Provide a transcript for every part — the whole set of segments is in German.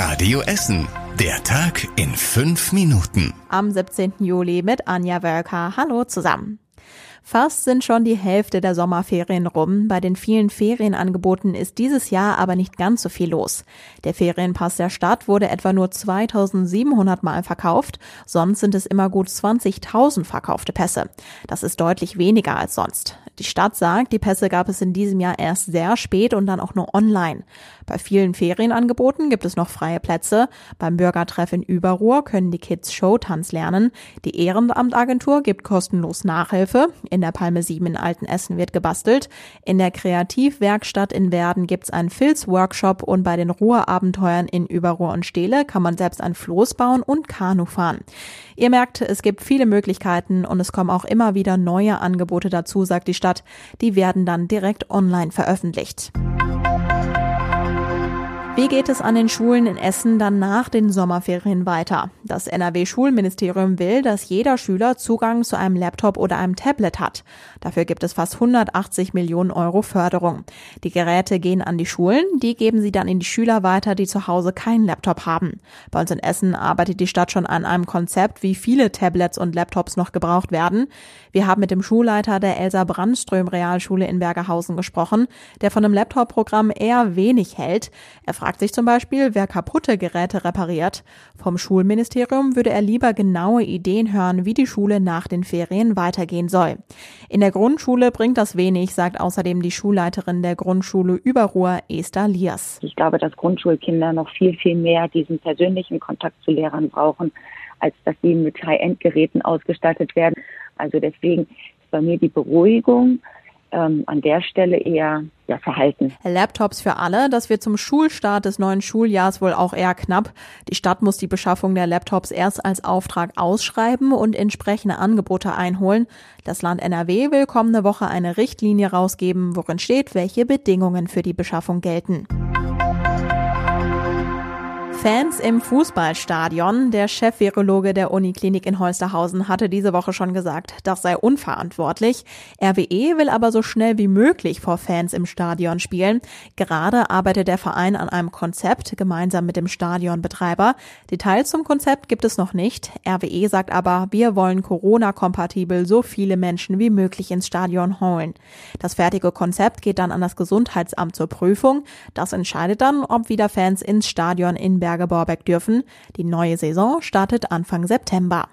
Radio Essen. Der Tag in fünf Minuten. Am 17. Juli mit Anja Wölker. Hallo zusammen. Fast sind schon die Hälfte der Sommerferien rum. Bei den vielen Ferienangeboten ist dieses Jahr aber nicht ganz so viel los. Der Ferienpass der Stadt wurde etwa nur 2700 Mal verkauft. Sonst sind es immer gut 20.000 verkaufte Pässe. Das ist deutlich weniger als sonst. Die Stadt sagt, die Pässe gab es in diesem Jahr erst sehr spät und dann auch nur online. Bei vielen Ferienangeboten gibt es noch freie Plätze. Beim Bürgertreff in Überruhr können die Kids Showtanz lernen. Die Ehrenamtagentur gibt kostenlos Nachhilfe. In der Palme 7 in Altenessen wird gebastelt. In der Kreativwerkstatt in Werden gibt's einen Filzworkshop und bei den Ruhrabenteuern in Überruhr und Stehle kann man selbst ein Floß bauen und Kanu fahren. Ihr merkt, es gibt viele Möglichkeiten und es kommen auch immer wieder neue Angebote dazu, sagt die. Stadt. Die werden dann direkt online veröffentlicht. Wie geht es an den Schulen in Essen dann nach den Sommerferien weiter? Das NRW-Schulministerium will, dass jeder Schüler Zugang zu einem Laptop oder einem Tablet hat. Dafür gibt es fast 180 Millionen Euro Förderung. Die Geräte gehen an die Schulen, die geben sie dann in die Schüler weiter, die zu Hause keinen Laptop haben. Bei uns in Essen arbeitet die Stadt schon an einem Konzept, wie viele Tablets und Laptops noch gebraucht werden. Wir haben mit dem Schulleiter der Elsa Brandström Realschule in Bergerhausen gesprochen, der von einem Laptop-Programm eher wenig hält. Er fragt sich zum Beispiel, wer kaputte Geräte repariert. Vom Schulministerium würde er lieber genaue Ideen hören, wie die Schule nach den Ferien weitergehen soll. In der Grundschule bringt das wenig, sagt außerdem die Schulleiterin der Grundschule Überruhr, Esther Liers. Ich glaube, dass Grundschulkinder noch viel, viel mehr diesen persönlichen Kontakt zu Lehrern brauchen, als dass sie mit High-End-Geräten ausgestattet werden. Also deswegen ist bei mir die Beruhigung, ähm, an der Stelle eher ja, verhalten. Laptops für alle, das wird zum Schulstart des neuen Schuljahrs wohl auch eher knapp. Die Stadt muss die Beschaffung der Laptops erst als Auftrag ausschreiben und entsprechende Angebote einholen. Das Land NRW will kommende Woche eine Richtlinie rausgeben, worin steht, welche Bedingungen für die Beschaffung gelten. Fans im Fußballstadion. Der Chef-Virologe der Uniklinik in Holsterhausen hatte diese Woche schon gesagt, das sei unverantwortlich. RWE will aber so schnell wie möglich vor Fans im Stadion spielen. Gerade arbeitet der Verein an einem Konzept gemeinsam mit dem Stadionbetreiber. Details zum Konzept gibt es noch nicht. RWE sagt aber, wir wollen Corona-kompatibel so viele Menschen wie möglich ins Stadion holen. Das fertige Konzept geht dann an das Gesundheitsamt zur Prüfung. Das entscheidet dann, ob wieder Fans ins Stadion in Berge-Borbeck dürfen. Die neue Saison startet Anfang September.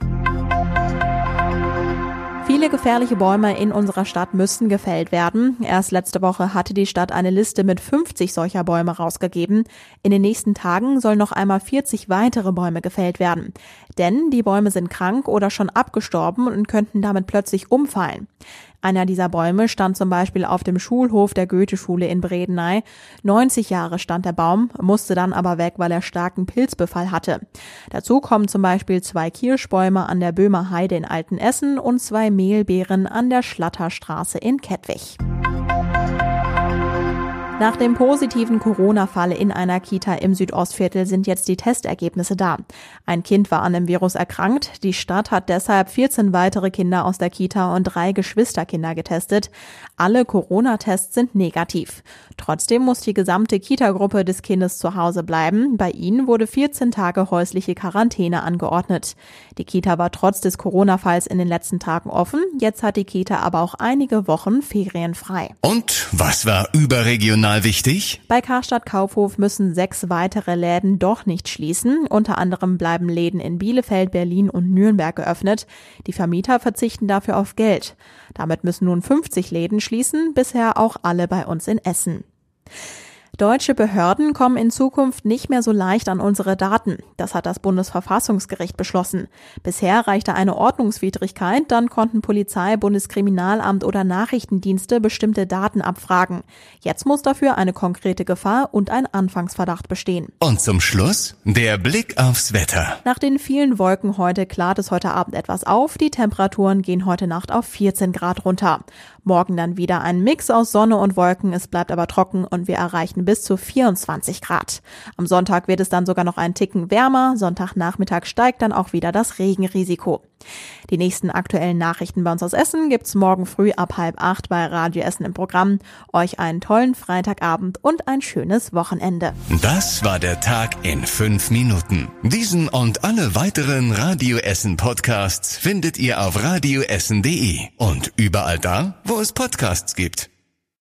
Viele gefährliche Bäume in unserer Stadt müssen gefällt werden. Erst letzte Woche hatte die Stadt eine Liste mit 50 solcher Bäume rausgegeben. In den nächsten Tagen sollen noch einmal 40 weitere Bäume gefällt werden. Denn die Bäume sind krank oder schon abgestorben und könnten damit plötzlich umfallen. Einer dieser Bäume stand zum Beispiel auf dem Schulhof der Goethe-Schule in Bredeney. 90 Jahre stand der Baum, musste dann aber weg, weil er starken Pilzbefall hatte. Dazu kommen zum Beispiel zwei Kirschbäume an der Böhmer Heide in Altenessen und zwei Mehlbeeren an der Schlatterstraße in Kettwig. Nach dem positiven Corona-Fall in einer Kita im Südostviertel sind jetzt die Testergebnisse da. Ein Kind war an dem Virus erkrankt. Die Stadt hat deshalb 14 weitere Kinder aus der Kita und drei Geschwisterkinder getestet. Alle Corona-Tests sind negativ. Trotzdem muss die gesamte Kita-Gruppe des Kindes zu Hause bleiben. Bei ihnen wurde 14 Tage häusliche Quarantäne angeordnet. Die Kita war trotz des Corona-Falls in den letzten Tagen offen. Jetzt hat die Kita aber auch einige Wochen ferienfrei. Und was war überregional regional wichtig? Bei Karstadt Kaufhof müssen sechs weitere Läden doch nicht schließen. Unter anderem bleiben Läden in Bielefeld, Berlin und Nürnberg geöffnet. Die Vermieter verzichten dafür auf Geld. Damit müssen nun 50 Läden schließen, bisher auch alle bei uns in Essen. Deutsche Behörden kommen in Zukunft nicht mehr so leicht an unsere Daten. Das hat das Bundesverfassungsgericht beschlossen. Bisher reichte eine Ordnungswidrigkeit, dann konnten Polizei, Bundeskriminalamt oder Nachrichtendienste bestimmte Daten abfragen. Jetzt muss dafür eine konkrete Gefahr und ein Anfangsverdacht bestehen. Und zum Schluss der Blick aufs Wetter. Nach den vielen Wolken heute klart es heute Abend etwas auf. Die Temperaturen gehen heute Nacht auf 14 Grad runter. Morgen dann wieder ein Mix aus Sonne und Wolken, es bleibt aber trocken und wir erreichen bis zu 24 Grad. Am Sonntag wird es dann sogar noch einen Ticken wärmer, Sonntagnachmittag steigt dann auch wieder das Regenrisiko. Die nächsten aktuellen Nachrichten bei uns aus Essen gibt's morgen früh ab halb acht bei Radio Essen im Programm. Euch einen tollen Freitagabend und ein schönes Wochenende. Das war der Tag in fünf Minuten. Diesen und alle weiteren Radio Essen Podcasts findet ihr auf radioessen.de und überall da, es Podcasts gibt.